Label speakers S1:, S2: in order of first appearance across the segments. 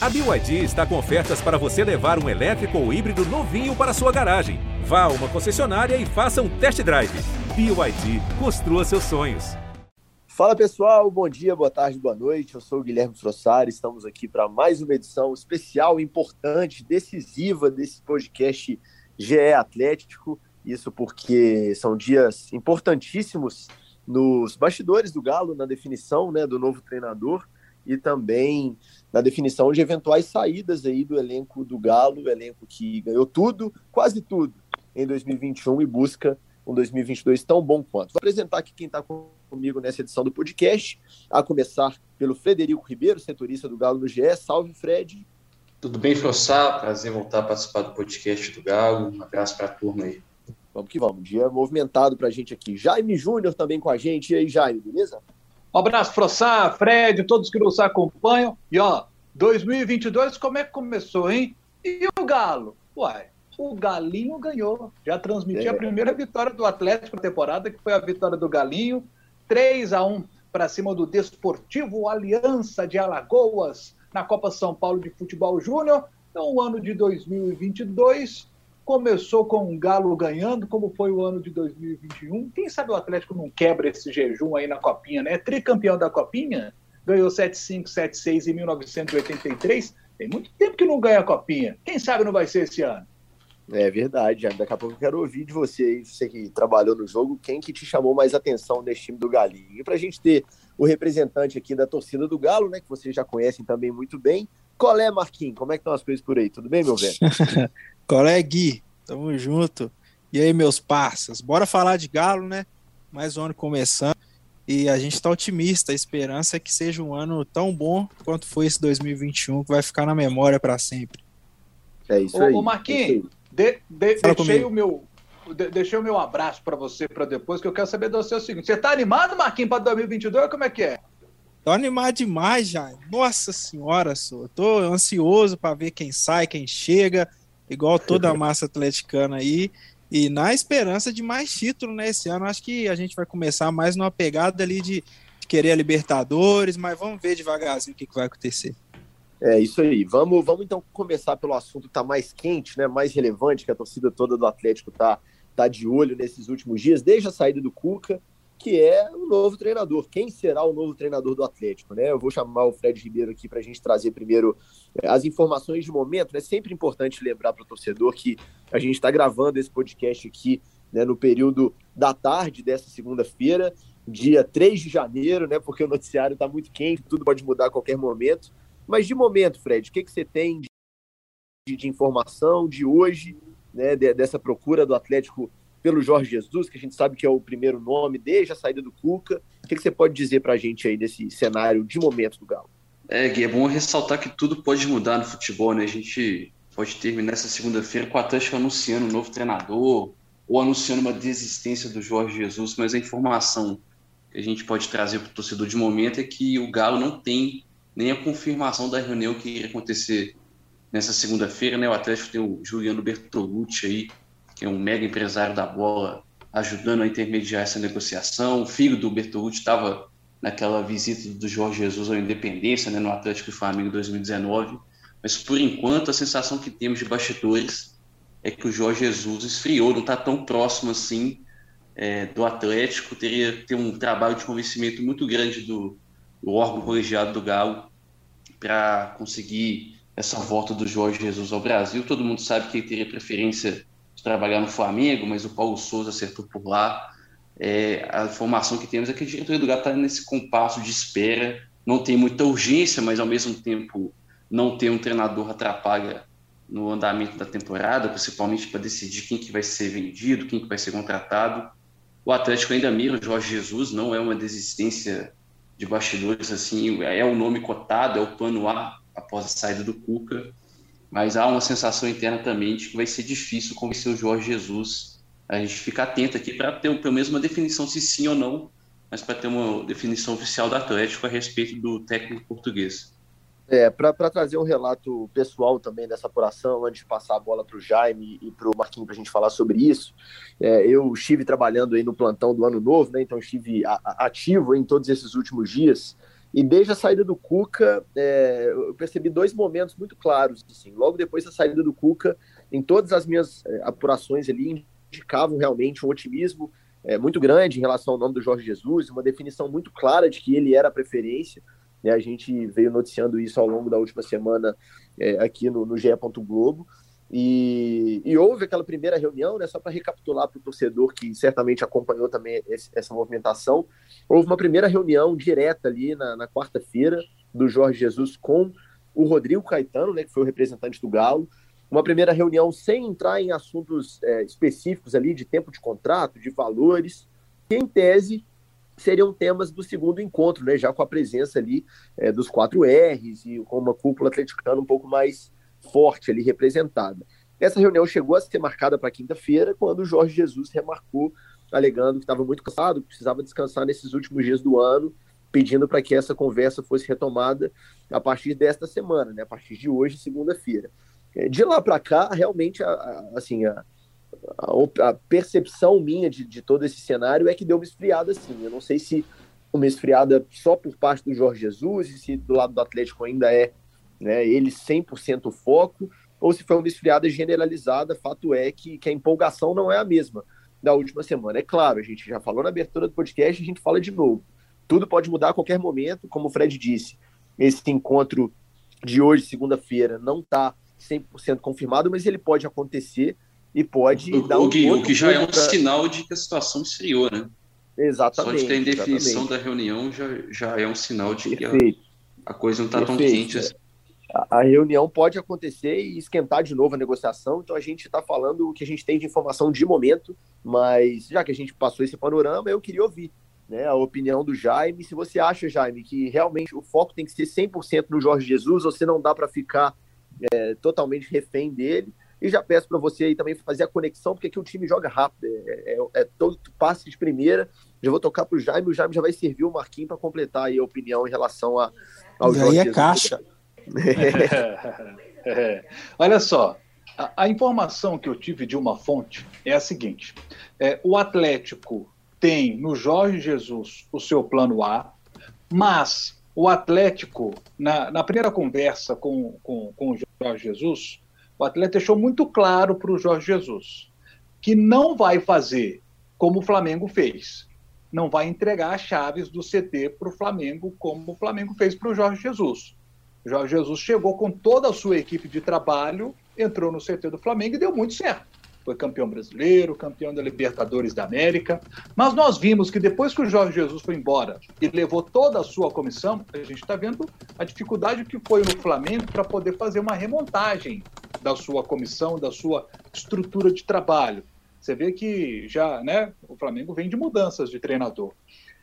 S1: A BYD está com ofertas para você levar um elétrico ou híbrido novinho para sua garagem. Vá a uma concessionária e faça um test drive. BYD, construa seus sonhos.
S2: Fala pessoal, bom dia, boa tarde, boa noite. Eu sou o Guilherme Frossari, estamos aqui para mais uma edição especial, importante, decisiva desse podcast GE Atlético. Isso porque são dias importantíssimos nos bastidores do Galo, na definição né, do novo treinador e também na definição de eventuais saídas aí do elenco do Galo, elenco que ganhou tudo, quase tudo, em 2021 e busca um 2022 tão bom quanto. Vou apresentar aqui quem está comigo nessa edição do podcast, a começar pelo Frederico Ribeiro, setorista do Galo no GE. Salve, Fred.
S3: Tudo bem, Frossá? Prazer voltar a participar do podcast do Galo. Um abraço para a turma aí.
S2: Vamos que vamos. Dia movimentado para a gente aqui. Jaime Júnior também com a gente. E aí, Jaime, beleza?
S4: Um abraço, Frossá, Fred, todos que nos acompanham. E ó, 2022, como é que começou, hein? E o Galo? Uai, o Galinho ganhou. Já transmitiu é. a primeira vitória do Atlético na temporada, que foi a vitória do Galinho. 3 a 1 para cima do Desportivo Aliança de Alagoas na Copa São Paulo de Futebol Júnior. Então, o ano de 2022 começou com o Galo ganhando, como foi o ano de 2021. Quem sabe o Atlético não quebra esse jejum aí na Copinha, né? Tricampeão da Copinha, ganhou 7-5, 7-6 em 1983. Tem muito tempo que não ganha a Copinha. Quem sabe não vai ser esse ano?
S2: É verdade, daqui a pouco eu quero ouvir de você aí, você que trabalhou no jogo, quem que te chamou mais atenção nesse time do Galinho. E para a gente ter o representante aqui da torcida do Galo, né, que vocês já conhecem também muito bem, qual é, Marquinhos? Como é que estão as coisas por aí? Tudo bem, meu velho?
S5: qual é, Gui? Tamo junto. E aí, meus parças? Bora falar de Galo, né? Mais um ano começando. E a gente tá otimista. A esperança é que seja um ano tão bom quanto foi esse 2021, que vai ficar na memória para sempre.
S2: É isso aí.
S4: Ô, Marquinhos, é de, de, deixei, o meu, de, deixei o meu abraço para você para depois, que eu quero saber do seu seguinte. Você tá animado, Marquinhos, para 2022? Como é que é?
S5: Tô animado demais já. Nossa senhora, sou. Tô ansioso para ver quem sai, quem chega, igual toda a massa atleticana aí. E na esperança de mais título, né? Esse ano acho que a gente vai começar mais numa pegada ali de, de querer a Libertadores, mas vamos ver devagarzinho o que, que vai acontecer.
S2: É isso aí. Vamos, vamos então começar pelo assunto que está mais quente, né? Mais relevante, que a torcida toda do Atlético tá, tá de olho nesses últimos dias, desde a saída do Cuca que é o novo treinador. Quem será o novo treinador do Atlético? Né? Eu vou chamar o Fred Ribeiro aqui para a gente trazer primeiro é, as informações de momento. É né? sempre importante lembrar para o torcedor que a gente está gravando esse podcast aqui né, no período da tarde dessa segunda-feira, dia 3 de janeiro, né, porque o noticiário está muito quente, tudo pode mudar a qualquer momento. Mas de momento, Fred, o que, que você tem de, de informação de hoje, né, de, dessa procura do Atlético pelo Jorge Jesus, que a gente sabe que é o primeiro nome desde a saída do Cuca. O que, que você pode dizer para a gente aí desse cenário de momento do Galo?
S3: É, Gui, é bom ressaltar que tudo pode mudar no futebol, né? A gente pode terminar essa segunda-feira com o Atlético anunciando um novo treinador ou anunciando uma desistência do Jorge Jesus, mas a informação que a gente pode trazer para o torcedor de momento é que o Galo não tem nem a confirmação da reunião que iria acontecer nessa segunda-feira, né? O Atlético tem o Juliano Bertolucci aí, que é um mega empresário da bola, ajudando a intermediar essa negociação. O filho do Bertolucci estava naquela visita do Jorge Jesus à Independência, né, no Atlético e Flamengo em 2019. Mas por enquanto a sensação que temos de bastidores é que o Jorge Jesus esfriou, não está tão próximo assim é, do Atlético. Teria que ter um trabalho de convencimento muito grande do, do órgão colegiado do Galo para conseguir essa volta do Jorge Jesus ao Brasil. Todo mundo sabe que ele teria preferência trabalhar no Flamengo, mas o Paulo Souza acertou por lá. É, a informação que temos é que a diretoria do Galo está nesse compasso de espera, não tem muita urgência, mas ao mesmo tempo não ter um treinador atrapalha no andamento da temporada, principalmente para decidir quem que vai ser vendido, quem que vai ser contratado. O Atlético ainda mira o Jorge Jesus, não é uma desistência de bastidores assim, é o nome cotado, é o plano A após a saída do Cuca mas há uma sensação interna também de que vai ser difícil convencer o Jorge Jesus. A gente fica atento aqui para ter pelo menos uma definição se sim ou não, mas para ter uma definição oficial do Atlético a respeito do técnico português.
S2: É, para trazer um relato pessoal também dessa apuração, antes de passar a bola para o Jaime e para o Marquinhos para a gente falar sobre isso, é, eu estive trabalhando aí no plantão do Ano Novo, né, então estive ativo em todos esses últimos dias, E desde a saída do Cuca, é, eu percebi dois momentos muito claros. Assim. Logo depois da saída do Cuca, em todas as minhas é, apurações ali, indicavam realmente um otimismo é, muito grande em relação ao nome do Jorge Jesus, uma definição muito clara de que ele era a preferência. Né? A gente veio noticiando isso ao longo da última semana é, aqui no, no GE. Globo. E, e, houve aquela primeira reunião, né, só para recapitular para o torcedor que certamente acompanhou também esse, essa movimentação, houve uma primeira reunião direta ali na, na quarta-feira do Jorge Jesus com o Rodrigo Caetano, né, que foi o representante do Galo, uma primeira reunião sem entrar em assuntos é, específicos ali de tempo de contrato, de valores, que em tese seriam temas do segundo encontro, né, já com a presença ali é, dos quatro R's e com uma cúpula atleticana um pouco mais forte ali representada. Essa reunião chegou a ser marcada para quinta-feira, quando o Jorge Jesus remarcou, alegando que estava muito cansado, que precisava descansar nesses últimos dias do ano, pedindo para que essa conversa fosse retomada a partir desta semana, né, a partir de hoje, segunda-feira. É, de lá para cá, realmente, a, a, assim, a, a, percepção minha de, de todo esse cenário é que deu uma esfriada, assim. Eu não sei se uma esfriada só por parte do Jorge Jesus e se do lado do Atlético ainda é né, ele 100% foco, ou se foi uma esfriada generalizada, fato é que, que a empolgação não é a mesma da última semana. É claro, a gente já falou na abertura do podcast, a gente fala de novo. Tudo pode mudar a qualquer momento, como o Fred disse. Esse encontro de hoje, segunda-feira, não está 100% confirmado, mas ele pode acontecer e pode
S3: o, dar um o que, o que já é um pra... sinal de que a situação esfriou, né?
S2: Exatamente.
S3: Só de ter indefinição da reunião já, já é um sinal de Perfeito. que a, a coisa não está tão quente assim
S2: a reunião pode acontecer e esquentar de novo a negociação, então a gente está falando o que a gente tem de informação de momento, mas já que a gente passou esse panorama, eu queria ouvir né, a opinião do Jaime. Se você acha, Jaime, que realmente o foco tem que ser 100% no Jorge Jesus, ou se não dá para ficar é, totalmente refém dele. E já peço para você aí também fazer a conexão, porque aqui o time joga rápido, é, é, é todo passe de primeira. Já vou tocar para o Jaime, o Jaime já vai servir o Marquinhos para completar a opinião em relação a,
S5: ao e Jorge aí é Jesus. caixa.
S4: É. Olha só, a, a, informação que eu tive de uma fonte é a seguinte: é, o Atlético tem no Jorge Jesus o seu plano A, mas o Atlético, na, na primeira conversa com, com, com o Jorge Jesus, o Atlético deixou muito claro para o Jorge Jesus que não vai fazer como o Flamengo fez. Não vai entregar as chaves do CT para o Flamengo, como o Flamengo fez para o Jorge Jesus. Jorge Jesus chegou com toda a sua equipe de trabalho, entrou no CT do Flamengo e deu muito certo. Foi campeão brasileiro, campeão da Libertadores da América. Mas nós vimos que depois que o Jorge Jesus foi embora e levou toda a sua comissão, a gente está vendo a dificuldade que foi no Flamengo para poder fazer uma remontagem da sua comissão, da sua estrutura de trabalho. Você vê que já, né, o Flamengo vem de mudanças de treinador.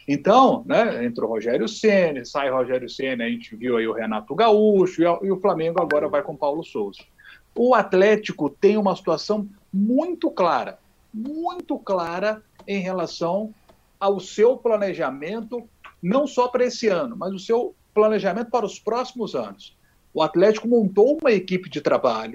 S4: Então, né, entrou Rogério Ceni, sai Rogério Ceni, a gente viu aí o Renato Gaúcho e, o Flamengo agora vai com Paulo Souza. O Atlético tem uma situação muito clara, muito clara em relação ao seu planejamento, não só para esse ano, mas o seu planejamento para os próximos anos. O Atlético montou uma equipe de trabalho,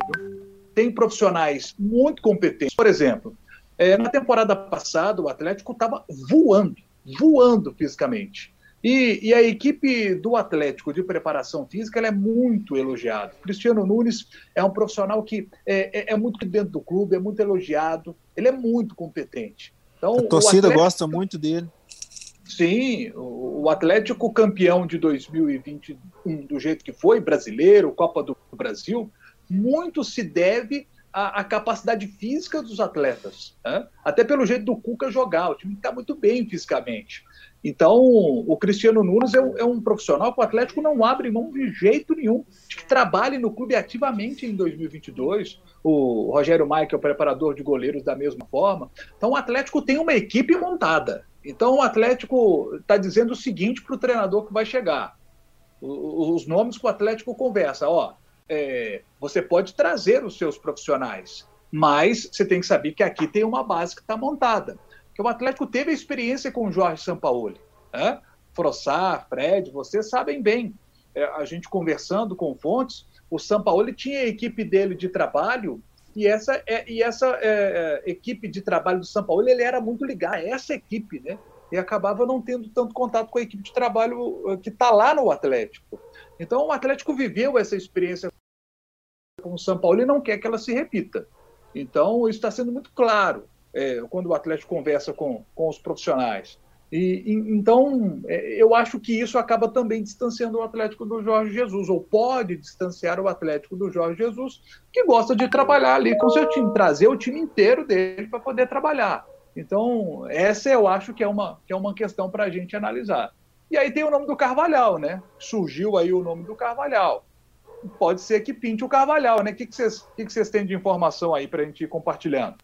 S4: tem profissionais muito competentes. Por exemplo, é, na temporada passada, o Atlético estava voando voando fisicamente. E, e, a equipe do Atlético de preparação física é muito elogiada. Cristiano Nunes é um profissional que é, é, é, muito dentro do clube, é muito elogiado, ele é muito competente. Então,
S5: a torcida Atlético, gosta muito dele.
S4: Sim, o, o Atlético campeão de 2021 do jeito que foi, brasileiro, Copa do Brasil, muito se deve a, a, capacidade física dos atletas, né? até pelo jeito do Cuca jogar, o time está muito bem fisicamente. Então, o Cristiano Nunes é um, é um, profissional que o Atlético não abre mão de jeito nenhum, de que trabalhe no clube ativamente em 2022. O Rogério Maia, que é o preparador de goleiros, da mesma forma. Então, o Atlético tem uma equipe montada. Então, o Atlético está dizendo o seguinte para o treinador que vai chegar. Os nomes que o Atlético conversa, ó, é, você pode trazer os seus profissionais, mas você tem que saber que aqui tem uma base que está montada. Porque o Atlético teve a experiência com o Jorge Sampaoli. Né? Frossar, Fred, vocês sabem bem. É, a gente conversando com fontes, o Sampaoli tinha a equipe dele de trabalho e essa, é, e essa é, é equipe de trabalho do São Paulo ele era muito ligado a essa equipe, né? e acabava não tendo tanto contato com a equipe de trabalho que está lá no Atlético. Então, o Atlético viveu essa experiência com o São Paulo e não quer que ela se repita. Então, isso está sendo muito claro é, quando o Atlético conversa com, com os profissionais. E, e, então, é, eu acho que isso acaba também distanciando o Atlético do Jorge Jesus, ou pode distanciar o Atlético do Jorge Jesus, que gosta de trabalhar ali com seu time, trazer o time inteiro dele para poder trabalhar. Então, essa eu acho que é uma, que é uma questão para a gente analisar. E aí tem o nome do Carvalhal, né? Surgiu aí o nome do Carvalhal. Pode ser que pinte o Carvalhal, né? O que, que, vocês, que, que vocês têm de informação aí para a gente ir compartilhando?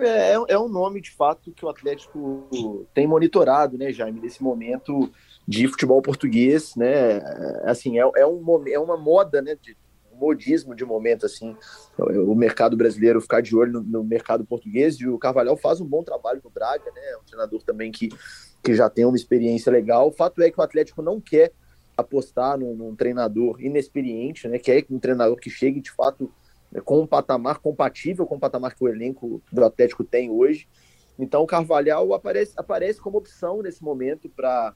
S2: É, é, é um nome, de fato, que o Atlético tem monitorado, né, Jaime, nesse momento de futebol português, né? Assim, é, é, um, é uma moda, né? De, modismo de momento, assim, o mercado brasileiro ficar de olho no, no, mercado português, e o Carvalhal faz um bom trabalho no Braga, né? É um treinador também que que já tem uma experiência legal. O fato é que o Atlético não quer apostar num, num treinador inexperiente, né? Quer um treinador que chegue de fato né, com um patamar compatível com o patamar que o elenco do Atlético tem hoje. Então o Carvalhal aparece, aparece como opção nesse momento para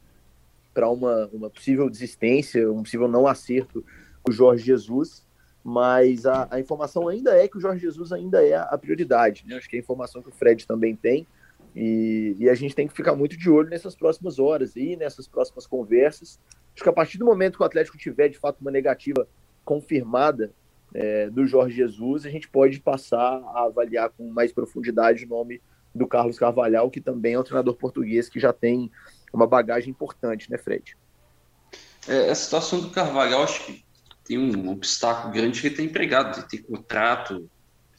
S2: para uma, uma possível desistência, um possível não acerto com o Jorge Jesus, mas a, a informação ainda é que o Jorge Jesus ainda é a prioridade. Né? Acho que é a informação que o Fred também tem. E, e, a gente tem que ficar muito de olho nessas próximas horas e nessas próximas conversas. Acho que a partir do momento que o Atlético tiver de fato uma negativa confirmada é, do Jorge Jesus, a gente pode passar a avaliar com mais profundidade o nome do Carlos Carvalhal, que também é um treinador português que já tem uma bagagem importante, né, Fred?
S3: É, a situação do Carvalhal, acho que tem um obstáculo grande que ele tem empregado, ele tem contrato,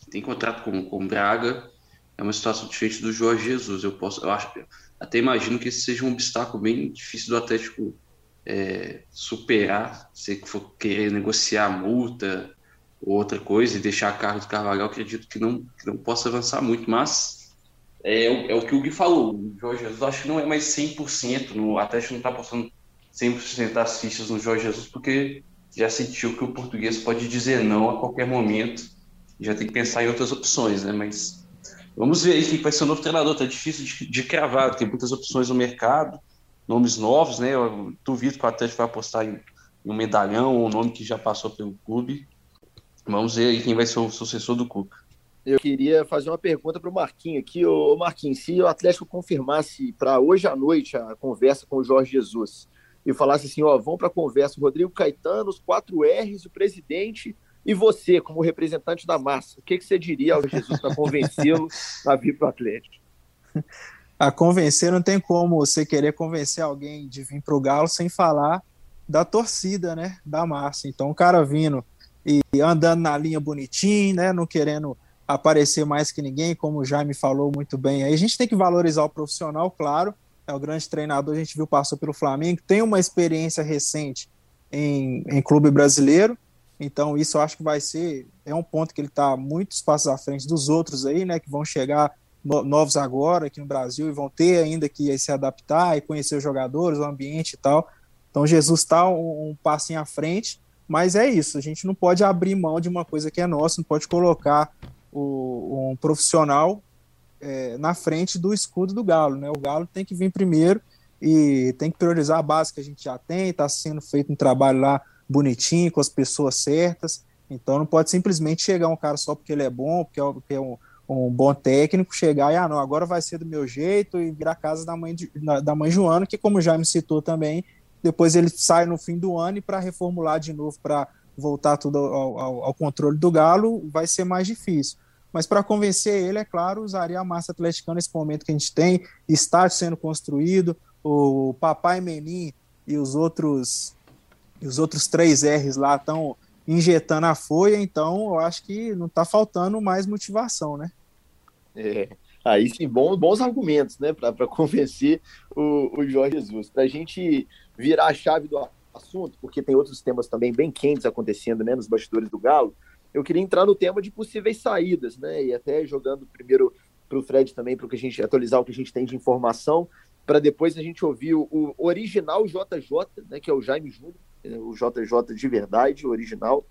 S3: tem contrato com, com Braga, é uma situação diferente do Jorge Jesus. Eu posso, eu acho, até imagino que esse seja um obstáculo bem difícil do Atlético é, superar. Se for querer negociar multa ou outra coisa e deixar a cargo do Carvalho, acredito que não, que não possa avançar muito, mas é, é, o que o Gui falou. O Jorge Jesus acho que não é mais 100%. No, Atlético não está postando 100% das fichas no Jorge Jesus, porque já sentiu que o português pode dizer não a qualquer momento. Já tem que pensar em outras opções, né? Mas Vamos ver aí quem vai ser o novo treinador. Tá difícil de, de cravar, tem muitas opções no mercado, nomes novos, né? Eu duvido que o Atlético vai apostar em, em um medalhão ou um nome que já passou pelo clube. Vamos ver aí quem vai ser o sucessor do Cuca.
S2: Eu queria fazer uma pergunta para o Marquinhos aqui. Ô, Marquinhos, se o Atlético confirmasse para hoje à noite a conversa com o Jorge Jesus e falasse assim: ó, vão para a conversa o Rodrigo Caetano, os quatro R's, o presidente e você, como representante da massa, o que, que você diria ao Jesus para convencê-lo a vir para o Atlético?
S5: A convencer não tem como você querer convencer alguém de vir para o Galo sem falar da torcida, né? Da massa. Então, o cara vindo e andando na linha bonitinho, né? Não querendo aparecer mais que ninguém, como o Jaime falou muito bem. Aí a gente tem que valorizar o profissional, claro. É o grande treinador, a gente viu, passou pelo Flamengo, tem uma experiência recente em, em clube brasileiro então, isso eu acho que vai ser. É um ponto que ele está muitos passos à frente dos outros aí, né? Que vão chegar no, novos agora aqui no Brasil e vão ter ainda que se adaptar e conhecer os jogadores, o ambiente e tal. Então, Jesus está um, um passinho à frente, mas é isso. A gente não pode abrir mão de uma coisa que é nossa, não pode colocar o, um profissional é, na frente do escudo do Galo, né? O Galo tem que vir primeiro e tem que priorizar a base que a gente já tem, está sendo feito um trabalho lá bonitinho, com as pessoas certas. Então não pode simplesmente chegar um cara só porque ele é bom, porque é, porque é um, um, bom técnico, chegar e, ah, não, agora vai ser do meu jeito e virar casa da mãe, de, da mãe Joana, que como já me citou também, depois ele sai no fim do ano e para reformular de novo, para voltar tudo ao, ao, ao, controle do Galo, vai ser mais difícil. Mas para convencer ele, é claro, usaria a massa atleticana nesse momento que a gente tem, estádio sendo construído, o Papai Menin e os outros e os outros três R's lá estão injetando a folha, então eu acho que não está faltando mais motivação, né?
S2: É, aí sim, bons, bons argumentos, né, para convencer o, o Jorge Jesus. Para a gente virar a chave do assunto, porque tem outros temas também bem quentes acontecendo, né, nos bastidores do Galo, eu queria entrar no tema de possíveis saídas, né, e até jogando primeiro para o Fred também, para a gente atualizar o que a gente tem de informação, para depois a gente ouvir o, o original JJ, né, que é o Jaime Júnior, o JJ de verdade, original,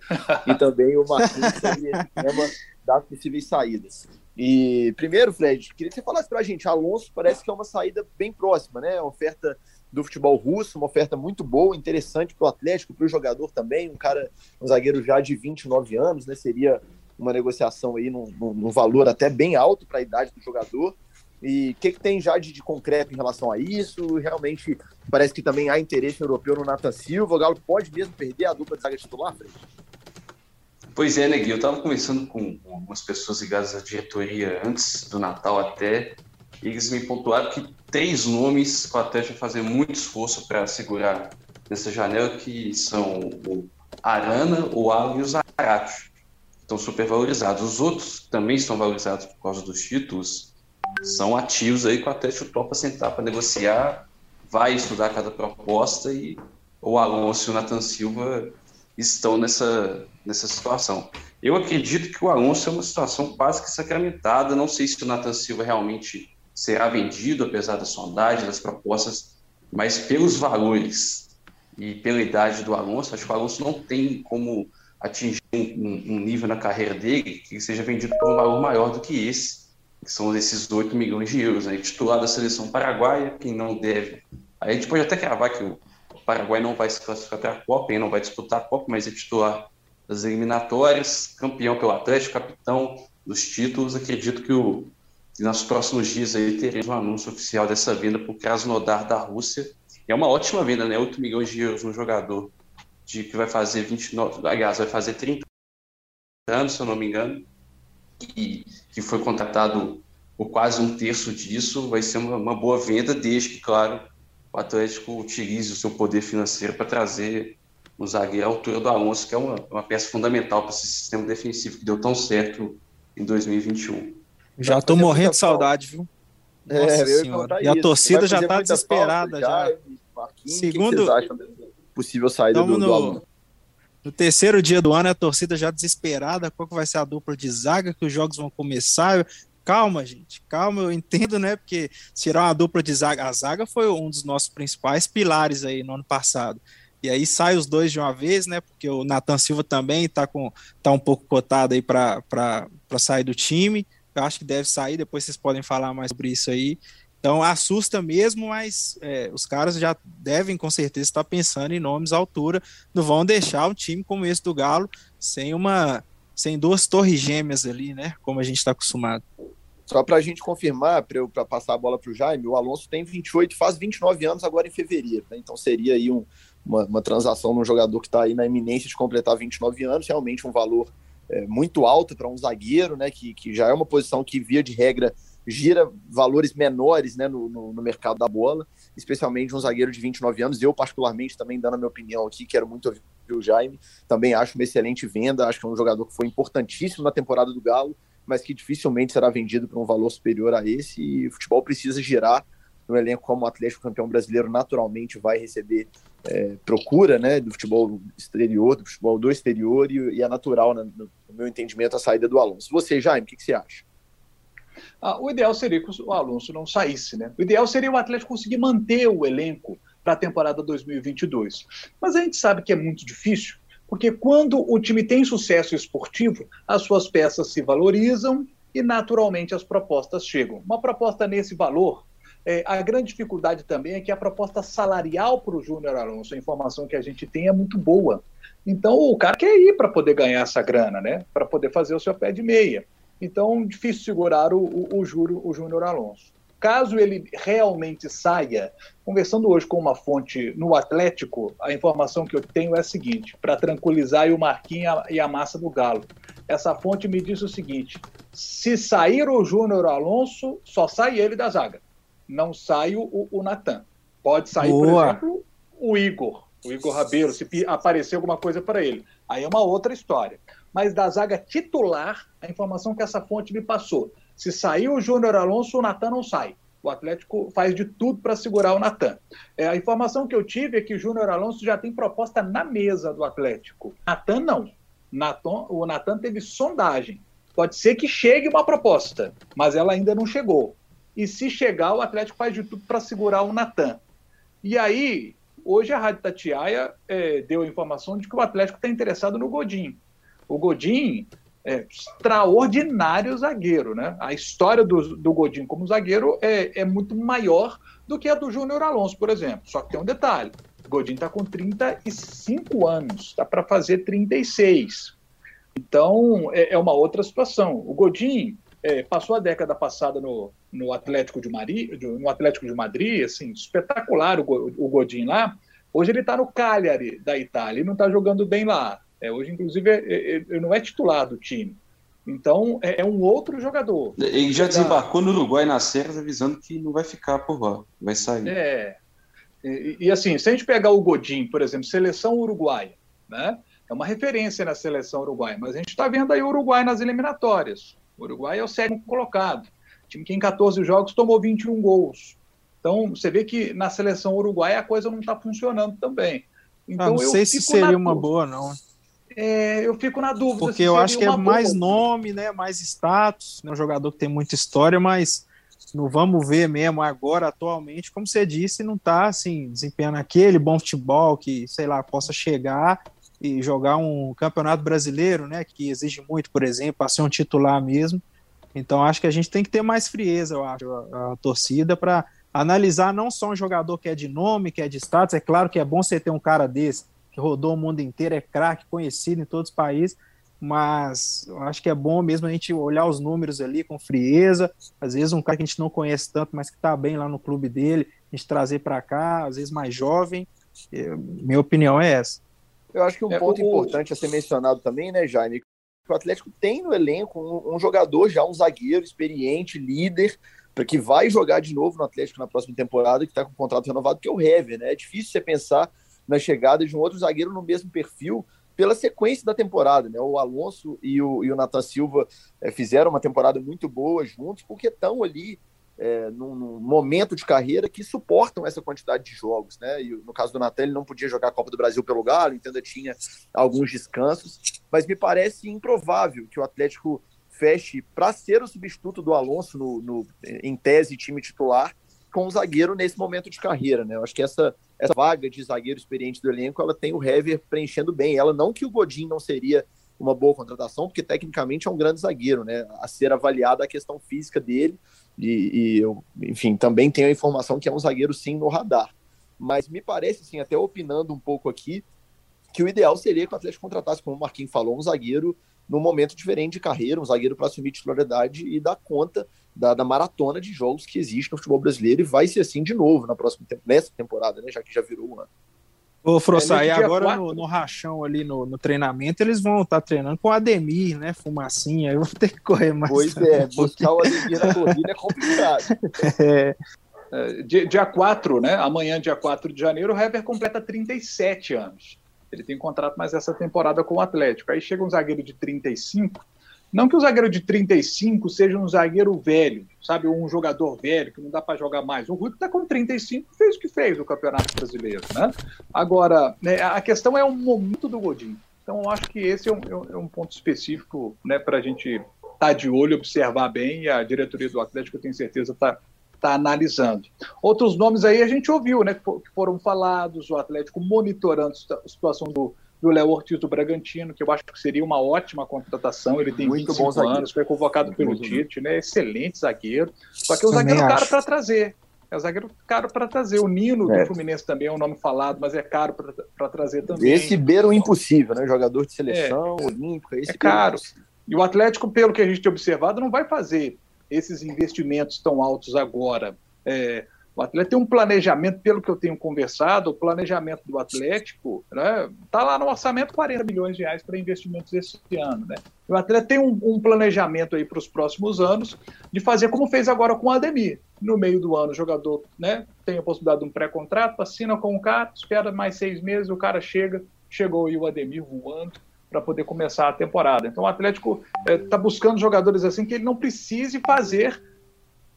S2: e também o Marquinhos tema das possíveis saídas. E primeiro, Fred, queria que você falasse para a gente, Alonso parece que é uma saída bem próxima, né? Uma oferta do futebol russo, uma oferta muito boa, interessante para o Atlético, para o jogador também, um cara, um zagueiro já de 29 anos, né? Seria uma negociação aí num, num valor até bem alto para a idade do jogador. E o que, que, tem já de, de, concreto em relação a isso? Realmente parece que também há interesse europeu no Nathan Silva. O Galo pode mesmo perder a dupla de zaga titular, Fred?
S3: Pois é, Negui, eu estava conversando com algumas pessoas ligadas à diretoria antes do Natal até, e eles me pontuaram que três nomes que o Atlético vai fazer muito esforço para segurar nessa janela, que são o Arana, o Alan e o Zarate. Estão super valorizados. Os outros também estão valorizados por causa dos títulos, são ativos aí que o Atlético topa sentar para negociar, vai estudar cada proposta e o Alonso e o Nathan Silva estão nessa, nessa situação. Eu acredito que o Alonso é uma situação quase que sacramentada. Não sei se o Nathan Silva realmente será vendido, apesar da sondagem, das propostas, mas pelos valores e pela idade do Alonso, acho que o Alonso não tem como atingir um, um nível na carreira dele que seja vendido por um valor maior do que esse, que são esses 8 milhões de euros. Né? Titular da seleção paraguaia, quem não deve. Aí a gente pode até cravar que o o Paraguai não vai se classificar para a Copa, não vai disputar a Copa, mas é titular das eliminatórias, campeão pelo Atlético, capitão dos títulos. Acredito que, o, nos próximos dias aí teremos um anúncio oficial dessa venda por Krasnodar da Rússia. É uma ótima venda, né? 8 milhões de euros no jogador de que vai fazer 29, aliás, vai fazer 30 anos, se eu não me engano, e que foi contratado por quase um terço disso, vai ser uma, uma boa venda, desde que, claro, o Atlético utilize o seu poder financeiro para trazer um zagueiro à altura do Alonso, que é uma, uma peça fundamental para esse sistema defensivo que deu tão certo em 2021.
S5: Já estou morrendo de saudade, viu?
S2: É, Nossa é, senhora.
S5: E a torcida já está desesperada. Já. já.
S2: Segundo. possível saída do, no, do Alonso?
S5: No terceiro dia do ano, a torcida já desesperada. Qual que vai ser a dupla de zaga? Que os jogos vão começar. Calma, gente, calma, eu entendo, né? Porque tirar uma dupla de zaga, a zaga foi um dos nossos principais pilares aí no ano passado. E aí sai os dois de uma vez, né? Porque o Nathan Silva também tá, com, tá um pouco cotado aí para sair do time. Eu acho que deve sair, depois vocês podem falar mais sobre isso aí. Então assusta mesmo, mas é, os caras já devem com certeza estar pensando em nomes à altura. Não vão deixar um time como esse do Galo sem uma sem duas torres gêmeas ali, né? Como a gente está acostumado.
S2: Só para a gente confirmar, para passar a bola para o Jaime, o Alonso tem 28, faz 29 anos agora em fevereiro, né? Então seria aí um, uma, uma transação num jogador que está aí na iminência de completar 29 anos, realmente um valor é, muito alto para um zagueiro, né? Que, que já é uma posição que, via de regra, gira valores menores né, no, no, no, mercado da bola, especialmente um zagueiro de 29 anos. Eu, particularmente, também dando a minha opinião aqui, quero muito ouvir o Jaime, também acho uma excelente venda, acho que é um jogador que foi importantíssimo na temporada do Galo, mas que dificilmente será vendido por um valor superior a esse, e o futebol precisa girar no elenco como o Atlético campeão brasileiro naturalmente vai receber é, procura né, do futebol exterior, do futebol do exterior, e, e é natural, né, no, no, meu entendimento, a saída do Alonso. Você, Jaime, o que, que você acha?
S4: Ah, o ideal seria que o Alonso não saísse, né? O ideal seria o Atlético conseguir manter o elenco para a temporada 2022. Mas a gente sabe que é muito difícil, porque quando o time tem sucesso esportivo, as suas peças se valorizam e naturalmente as propostas chegam. Uma proposta nesse valor, é, a grande dificuldade também é que a proposta salarial para o Júnior Alonso, a informação que a gente tem é muito boa. Então o cara quer ir para poder ganhar essa grana, né? Para poder fazer o seu pé de meia. Então, difícil segurar o, o, o, Júlio, o Júnior Alonso. Caso ele realmente saia, conversando hoje com uma fonte no Atlético, a informação que eu tenho é a seguinte, para tranquilizar o Marquinhos e a massa do Galo. Essa fonte me disse o seguinte: se sair o Júnior Alonso, só sai ele da zaga. Não sai o, o Natan. Pode sair, Boa. por exemplo, o Igor, o Igor Rabelo, se aparecer alguma coisa para ele. Aí é uma outra história mas da zaga titular, a informação que essa fonte me passou. Se sair o Júnior Alonso, o Natan não sai. O Atlético faz de tudo para segurar o Natan. É, a informação que eu tive é que o Júnior Alonso já tem proposta na mesa do Atlético. Natan não. Nathan, o Natan teve sondagem. Pode ser que chegue uma proposta, mas ela ainda não chegou. E se chegar, o Atlético faz de tudo para segurar o Natan. E aí, hoje a Rádio Tatiaia é, deu a informação de que o Atlético está interessado no Godinho. O Godin é, extraordinário zagueiro. Né? A história do, do Godinho como zagueiro é, é muito maior do que a do Júnior Alonso, por exemplo. Só que tem um detalhe: o Godinho está com 35 anos, está para fazer 36. Então, é, é, uma outra situação. O Godinho é, passou a década passada no, no, Atlético de Madrid, no Atlético de Madrid, assim, espetacular o, o Godinho lá. Hoje ele está no Cagliari da Itália e não está jogando bem lá. É, hoje, inclusive, ele não é titular do time. Então, é, é, um outro jogador.
S3: Ele já desembarcou no Uruguai nas séries avisando que não vai ficar por lá, vai sair.
S4: É. E, e, assim, se a gente pegar o Godin, por exemplo, seleção uruguaia, né? É uma referência na seleção uruguaia, mas a gente está vendo aí o Uruguai nas eliminatórias. O Uruguai é o sétimo colocado. time que em 14 jogos tomou 21 gols. Então, você vê que na seleção uruguaia a coisa não está funcionando também. Então,
S5: ah, não sei se seria uma boa, não.
S4: É, eu fico na dúvida.
S5: Porque eu acho que é mais nome, né? Mais status, né? Um jogador que tem muita história, mas não vamos ver mesmo agora, atualmente, como você disse, não está assim, desempenhando aquele bom futebol que, sei lá, possa chegar e jogar um campeonato brasileiro, né? Que exige muito, por exemplo, para ser um titular mesmo. Então acho que a gente tem que ter mais frieza, eu acho, a, a torcida, para analisar não só um jogador que é de nome, que é de status. É claro que é bom você ter um cara desse que rodou o mundo inteiro, é craque, conhecido em todos os países, mas eu acho que é bom mesmo a gente olhar os números ali com frieza. Às vezes, um cara que a gente não conhece tanto, mas que está bem lá no clube dele, a gente trazer para cá, às vezes mais jovem. Eu, minha opinião é essa.
S2: Eu acho que um é, ponto o... importante a ser mencionado também, né, Jaime? O Atlético tem no elenco um, um jogador já, um zagueiro experiente, líder, para que vai jogar de novo no Atlético na próxima temporada, que está com o contrato renovado, que é o Hever, né? É difícil você pensar na chegada de um outro zagueiro no mesmo perfil pela sequência da temporada, né? O Alonso e o, e o Nathan Silva é, fizeram uma temporada muito boa juntos, porque estão ali é, num, num, momento de carreira que suportam essa quantidade de jogos, né? E no caso do Natan, ele não podia jogar a Copa do Brasil pelo Galo, então ainda tinha alguns descansos, mas me parece improvável que o Atlético feche para ser o substituto do Alonso no, no, em tese time titular com o zagueiro nesse momento de carreira, né? Eu acho que essa, essa vaga de zagueiro experiente do elenco, ela tem o Hever preenchendo bem. Ela não que o Godin não seria uma boa contratação, porque tecnicamente é um grande zagueiro, né? A ser avaliada a questão física dele e, e eu, enfim, também tenho a informação que é um zagueiro sim no radar. Mas me parece, assim, até opinando um pouco aqui, que o ideal seria que o Atlético contratasse, como o Marquinhos falou, um zagueiro num momento diferente de carreira, um zagueiro para assumir titularidade e dar conta da, da, maratona de jogos que existe no futebol brasileiro e vai ser assim de novo na próxima nessa temporada, né? Já que já virou um ano.
S5: Ô, Frossá, é, e agora no, no, rachão ali no, no, treinamento, eles vão estar tá treinando com Ademir, né? Fumacinha, eu vou ter que correr mais.
S2: Pois é, buscar o Ademir na corrida é complicado. É.
S4: é dia, dia 4, né? Amanhã, dia 4 de janeiro, o Hever completa 37 anos. Ele tem contrato mais essa temporada com o Atlético. Aí chega um zagueiro de 35, não que o zagueiro de 35 seja um zagueiro velho, sabe? Um jogador velho que não dá para jogar mais. O Rui está com 35 fez o que fez no Campeonato Brasileiro, né? Agora, né, a questão é o momento do Godinho. Então, eu acho que esse é um, é um ponto específico né, para a gente estar tá de olho, observar bem, e a diretoria do Atlético, eu tenho certeza, está tá analisando. Outros nomes aí a gente ouviu, né, que foram falados, o Atlético monitorando a situação do, do Léo Ortiz do Bragantino, que eu acho que seria uma ótima contratação. Ele tem Muito 25 anos, foi convocado pelo Tite, né? Excelente zagueiro. Só que é um zagueiro caro para trazer. É um zagueiro caro para trazer. O Nino é. do Fluminense também é um nome falado, mas é caro para trazer também.
S2: Esse beira o impossível, né? Jogador de seleção, é, olímpico.
S4: é caro. E o Atlético, pelo que a gente tem observado, não vai fazer esses investimentos tão altos agora. É, o Atlético tem um planejamento, pelo que eu tenho conversado, o planejamento do Atlético está né, tá lá no orçamento 40 milhões de reais para investimentos esse ano. Né? O Atlético tem um, um planejamento aí para os próximos anos de fazer como fez agora com o Ademir. No meio do ano, o jogador né, tem a possibilidade de um pré-contrato, assina com o cara, espera mais seis meses, o cara chega, chegou aí o Ademir voando para poder começar a temporada. Então o Atlético está eh, é, buscando jogadores assim que ele não precise fazer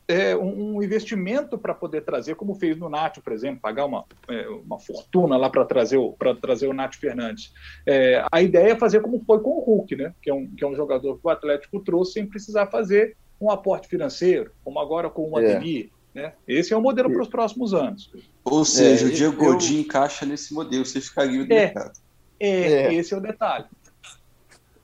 S4: é, um, investimento para poder trazer, como fez no Nath, por exemplo, pagar uma, é, uma fortuna lá para trazer o para trazer o Nath Fernandes. É, a ideia é fazer como foi com o Hulk, né? Que é um, que é um jogador que o Atlético trouxe sem precisar fazer um aporte financeiro, como agora com o é. Ademir. Né? Esse é o modelo para os próximos anos.
S3: Ou seja, o é, Diego eu... Godin encaixa nesse modelo, você ficaria no
S4: é, mercado. É, esse é o detalhe.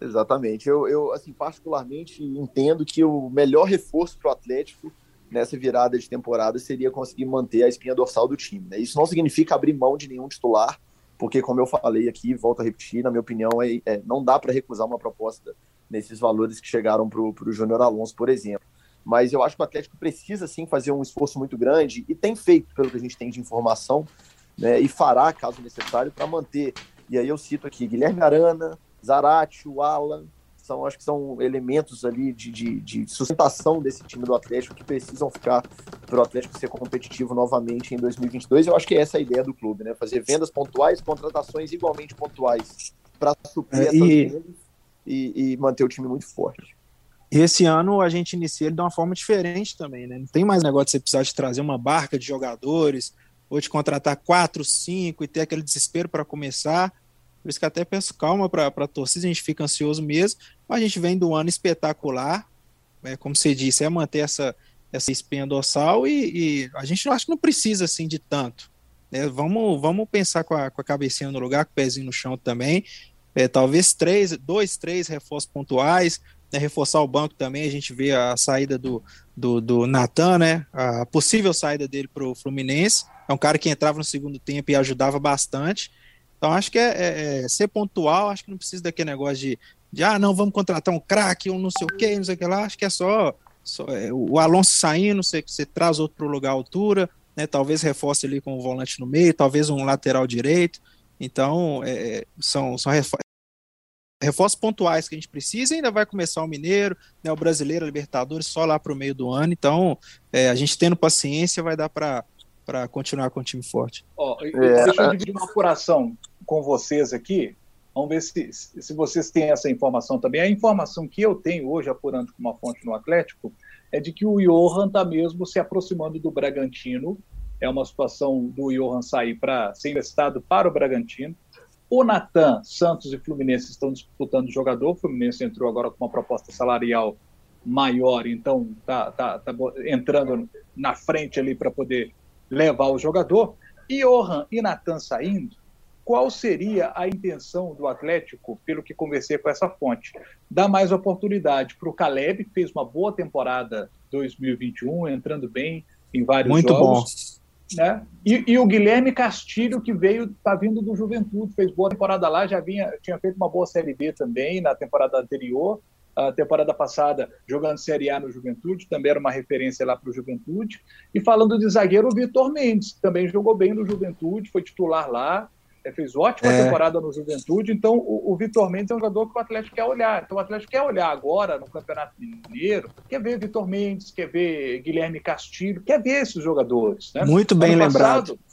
S2: Exatamente. Eu, eu assim, particularmente entendo que o melhor reforço para o Atlético nessa virada de temporada seria conseguir manter a espinha dorsal do time. Né? Isso não significa abrir mão de nenhum titular, porque, como eu falei aqui, volto a repetir, na minha opinião, é, é não dá para recusar uma proposta nesses valores que chegaram para o Júnior Alonso, por exemplo. Mas eu acho que o Atlético precisa sim fazer um esforço muito grande e tem feito, pelo que a gente tem de informação, né, e fará, caso necessário, para manter. E aí eu cito aqui Guilherme Arana, Zarate, o Alan, são, acho que são elementos ali de, de, de, sustentação desse time do Atlético que precisam ficar para o Atlético ser competitivo novamente em 2022. Eu acho que essa é a ideia do clube, né? Fazer vendas pontuais, contratações igualmente pontuais para suprir é, essas e... vendas e, e, manter o time muito forte.
S5: E esse ano a gente inicia ele de uma forma diferente também, né? Não tem mais negócio de você precisar de trazer uma barca de jogadores ou de contratar quatro, cinco e ter aquele desespero para começar por isso que até peço calma para a torcida, a gente fica ansioso mesmo, mas a gente vem do ano espetacular, é, como você disse, é manter essa, essa espinha dorsal e, e a gente acho que não precisa assim de tanto. Né? Vamos, vamos pensar com a, com a cabecinha no lugar, com o pezinho no chão também. É, talvez três, dois, três reforços pontuais, né, reforçar o banco também. A gente vê a saída do, do, do Natan, né, a possível saída dele para o Fluminense. É um cara que entrava no segundo tempo e ajudava bastante. Então, acho que é, é, é, ser pontual, acho que não precisa daquele negócio de, de ah, não, vamos contratar um craque, um não sei o que, não sei o que lá. Acho que é só, só é, o Alonso saindo, você, você traz outro para o lugar à altura, né, talvez reforce ali com o volante no meio, talvez um lateral direito. Então, é, é são, são reforços pontuais que a gente precisa, ainda vai começar o Mineiro, né, o Brasileiro, a Libertadores, só lá para o meio do ano. Então, é, a gente tendo paciência vai dar para continuar com o time forte.
S4: Oh, é, deixa eu dividir uma apuração com vocês aqui. Vamos ver se, se vocês têm essa informação também. A informação que eu tenho hoje, apurando com uma fonte no Atlético, é de que o Johan está mesmo se aproximando do Bragantino. É uma situação do Johan sair para ser emprestado para o Bragantino. O Natan, Santos e Fluminense estão disputando o jogador. O Fluminense entrou agora com uma proposta salarial maior, então está tá, tá entrando na frente ali para poder levar o jogador. E Johan e Natan saindo, qual seria a intenção do Atlético, pelo que conversei com essa fonte? Dar mais oportunidade para o Caleb, que fez uma boa temporada 2021, entrando bem em vários
S5: Muito
S4: jogos. Bom. Né? E, e, o Guilherme Castilho, que veio, está vindo do Juventude, fez boa temporada lá, já vinha, tinha feito uma boa Série B também na temporada anterior a temporada passada jogando Série A no Juventude, também era uma referência lá para o Juventude. E falando de zagueiro, o Vitor Mendes, que também jogou bem no Juventude, foi titular lá, fez ótima é. temporada no Juventude. Então, o, o Vitor Mendes é um jogador que o Atlético quer olhar. Então, o Atlético quer olhar agora no Campeonato Mineiro, quer ver Vitor Mendes, quer ver Guilherme Castilho, quer ver esses jogadores. Né?
S5: Muito bem ano lembrado. Passado,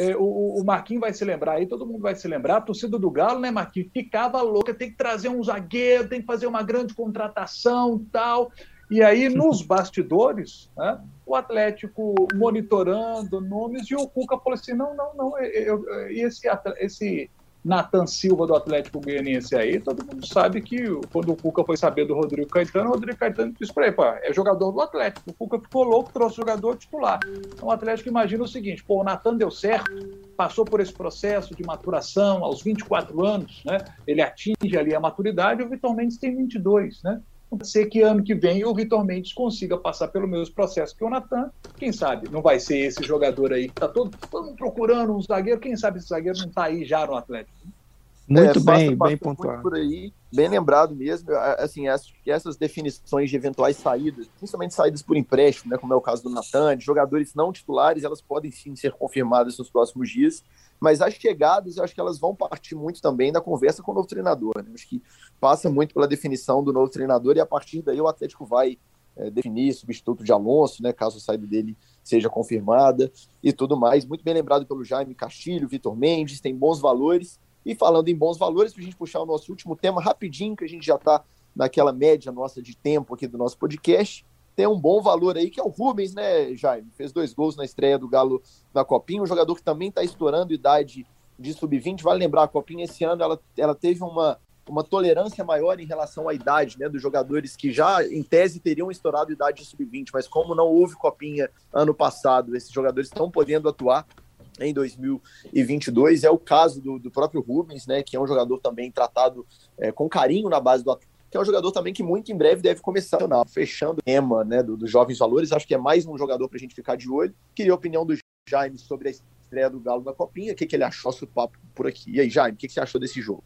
S4: é, o, o Marquinhos vai se lembrar aí, todo mundo vai se lembrar, a torcida do Galo, né, Marquinhos, ficava louca, tem que trazer um zagueiro, tem que fazer uma grande contratação tal. E aí, nos bastidores, né, o Atlético monitorando nomes, e o Cuca falou assim: não, não, não, eu, eu, esse, esse Nathan Silva do Atlético Goianiense aí, todo mundo sabe que quando o Cuca foi saber do Rodrigo Caetano, o Rodrigo Caetano disse para ele, pô, é jogador do Atlético. O Cuca ficou louco, trouxe jogador titular. Então o Atlético imagina o seguinte, pô, o Natan deu certo, passou por esse processo de maturação aos 24 anos, né? Ele atinge ali a maturidade, o Vitor Mendes tem 22, né? Pode ser que ano que vem o Vitor Mendes consiga passar pelo mesmo processo que o Natan. Quem sabe não vai ser esse jogador aí que está todo, todo procurando um zagueiro. Quem sabe esse zagueiro não está aí já no Atlético.
S5: Muito é, bem, bem pontuado.
S2: Por aí, bem lembrado mesmo. Assim, essas definições de eventuais saídas, principalmente saídas por empréstimo, né, como é o caso do Natan, de jogadores não titulares, elas podem sim ser confirmadas nos próximos dias. Mas as chegadas, eu acho que elas vão partir muito também da conversa com o novo treinador. Né? Acho que passa muito pela definição do novo treinador e a partir daí o Atlético vai é, definir substituto de Alonso, né, caso a saída dele seja confirmada e tudo mais. Muito bem lembrado pelo Jaime Castilho, Vitor Mendes, tem bons valores. E falando em bons valores, para a gente puxar o nosso último tema rapidinho, que a gente já está naquela média nossa de tempo aqui do nosso podcast, tem um bom valor aí, que é o Rubens, né, Jaime? Fez dois gols na estreia do Galo na Copinha, um jogador que também está estourando idade de sub-20. Vale lembrar, a Copinha esse ano ela, ela teve uma, uma tolerância maior em relação à idade né, dos jogadores que já, em tese, teriam estourado idade de sub-20, mas como não houve Copinha ano passado, esses jogadores estão podendo atuar. Em 2022. É o caso do, do, próprio Rubens, né, que é um jogador também tratado é, com carinho na base do Atlético, que é um jogador também que muito em breve deve começar fechando o tema né, dos do Jovens Valores. Acho que é mais um jogador para a gente ficar de olho. Queria a opinião do Jaime sobre a estreia do Galo na Copinha, o que, que ele achou do papo por aqui. E aí, Jaime, o que, que você achou desse jogo?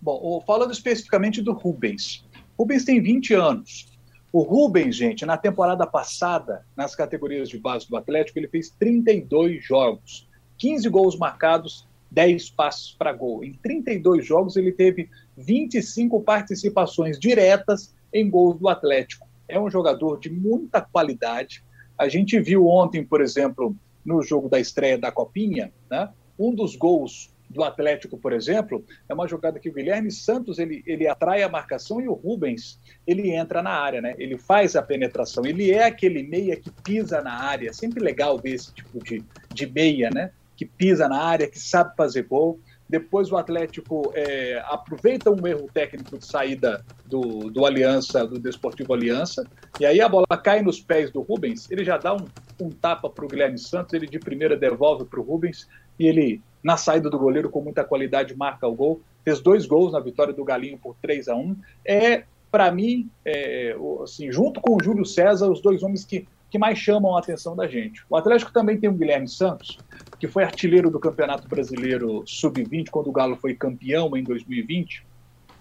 S4: Bom, falando especificamente do Rubens. Rubens tem 20 anos. O Rubens, gente, na temporada passada, nas categorias de base do Atlético, ele fez 32 jogos, 15 gols marcados, 10 passos para gol. Em 32 jogos, ele teve 25 participações diretas em gols do Atlético. É um jogador de muita qualidade. A gente viu ontem, por exemplo, no jogo da estreia da Copinha, né, um dos gols do Atlético, por exemplo, é uma jogada que o Guilherme Santos ele, ele atrai a marcação e o Rubens ele entra na área, né? Ele faz a penetração. Ele é aquele meia que pisa na área. Sempre legal ver esse tipo de, de meia, né? Que pisa na área, que sabe fazer gol. Depois o Atlético é, aproveita um erro técnico de saída do, do Aliança, do Desportivo Aliança, e aí a bola cai nos pés do Rubens. Ele já dá um, um tapa para o Guilherme Santos, ele de primeira devolve para o Rubens e ele na saída do goleiro com muita qualidade marca o gol. Fez dois gols na vitória do Galinho por 3 a 1 É, para mim, é, assim, junto com o Júlio César, os dois homens que, que mais chamam a atenção da gente. O Atlético também tem o Guilherme Santos, que foi artilheiro do Campeonato Brasileiro Sub-20, quando o Galo foi campeão em 2020.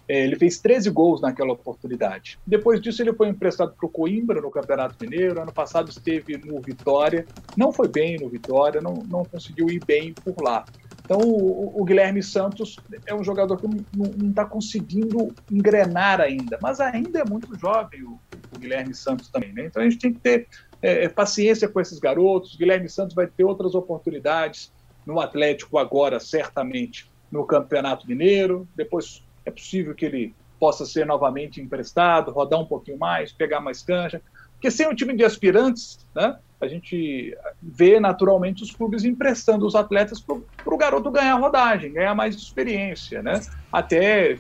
S4: É, ele fez 13 gols naquela oportunidade. Depois disso, ele foi emprestado para o Coimbra no Campeonato Mineiro. Ano passado esteve no Vitória. Não foi bem no Vitória, não, não conseguiu ir bem por lá. Então, o, o, Guilherme Santos é um jogador que não está conseguindo engrenar ainda, mas ainda é muito jovem o, o Guilherme Santos também. Né? Então, a gente tem que ter é, é, paciência com esses garotos. Guilherme Santos vai ter outras oportunidades no Atlético agora, certamente, no Campeonato Mineiro. Depois é possível que ele possa ser novamente emprestado, rodar um pouquinho mais, pegar mais cancha. Porque sem um time de aspirantes, né, a gente vê naturalmente os clubes emprestando os atletas para o garoto ganhar rodagem, ganhar mais experiência, né? até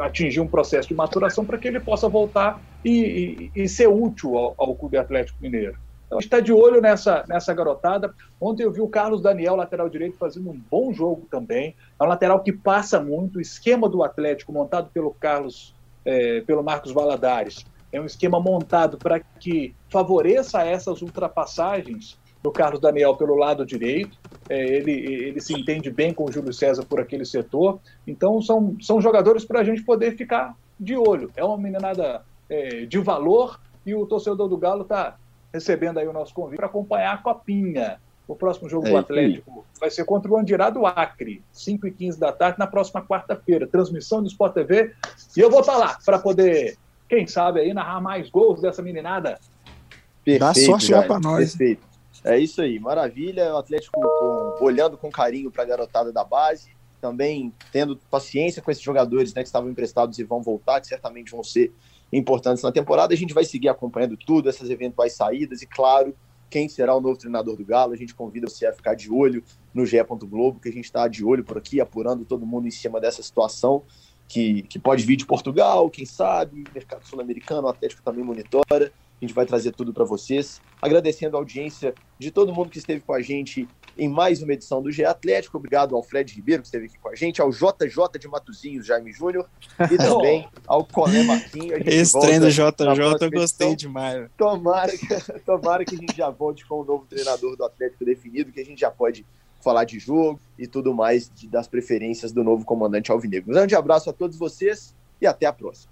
S4: atingir um processo de maturação para que ele possa voltar e, e, e ser útil ao, ao, Clube Atlético Mineiro. Então, a gente está de olho nessa, nessa garotada. Ontem eu vi o Carlos Daniel, lateral direito, fazendo um bom jogo também. É um lateral que passa muito. O esquema do Atlético, montado pelo Carlos, é, pelo Marcos Valadares, é um esquema montado para que favoreça essas ultrapassagens do Carlos Daniel pelo lado direito. É, ele, ele se entende bem com o Júlio César por aquele setor. Então, são, são jogadores para a gente poder ficar de olho. É uma meninada é, de valor e o torcedor do Galo está recebendo aí o nosso convite para acompanhar a Copinha. O próximo jogo é, do Atlético vai ser contra o Andirá do Acre, 5 e 15 da tarde, na próxima quarta-feira. Transmissão do Sport TV. E eu vou estar tá lá para poder quem sabe aí narrar mais gols dessa meninada.
S2: Perfeito, Dá sorte já para nós. Perfeito. É isso aí, maravilha. O Atlético com, olhando com carinho para a garotada da base, também tendo paciência com esses jogadores né, que estavam emprestados e vão voltar, que certamente vão ser importantes na temporada. A gente vai seguir acompanhando tudo, essas eventuais saídas e, claro, quem será o novo treinador do Galo. A gente convida você a ficar de olho no GE. Globo, que a gente está de olho por aqui, apurando todo mundo em cima dessa situação que, que pode vir de Portugal, quem sabe, mercado sul-americano, o Atlético também monitora. A gente vai trazer tudo para vocês. Agradecendo a audiência de todo mundo que esteve com a gente em mais uma edição do GE Atlético. Obrigado ao Fred Ribeiro, que esteve aqui com a gente, ao JJ de Matuzinhos, Jaime Júnior, e também ao Colé Marquinhos.
S5: Esse trem do JJ eu gostei demais.
S2: Tomara que, tomara que a gente já volte com o novo treinador do Atlético definido, que a gente já pode falar de jogo e tudo mais de, das preferências do novo comandante Alvinegro. Um grande abraço a todos vocês e até a próxima.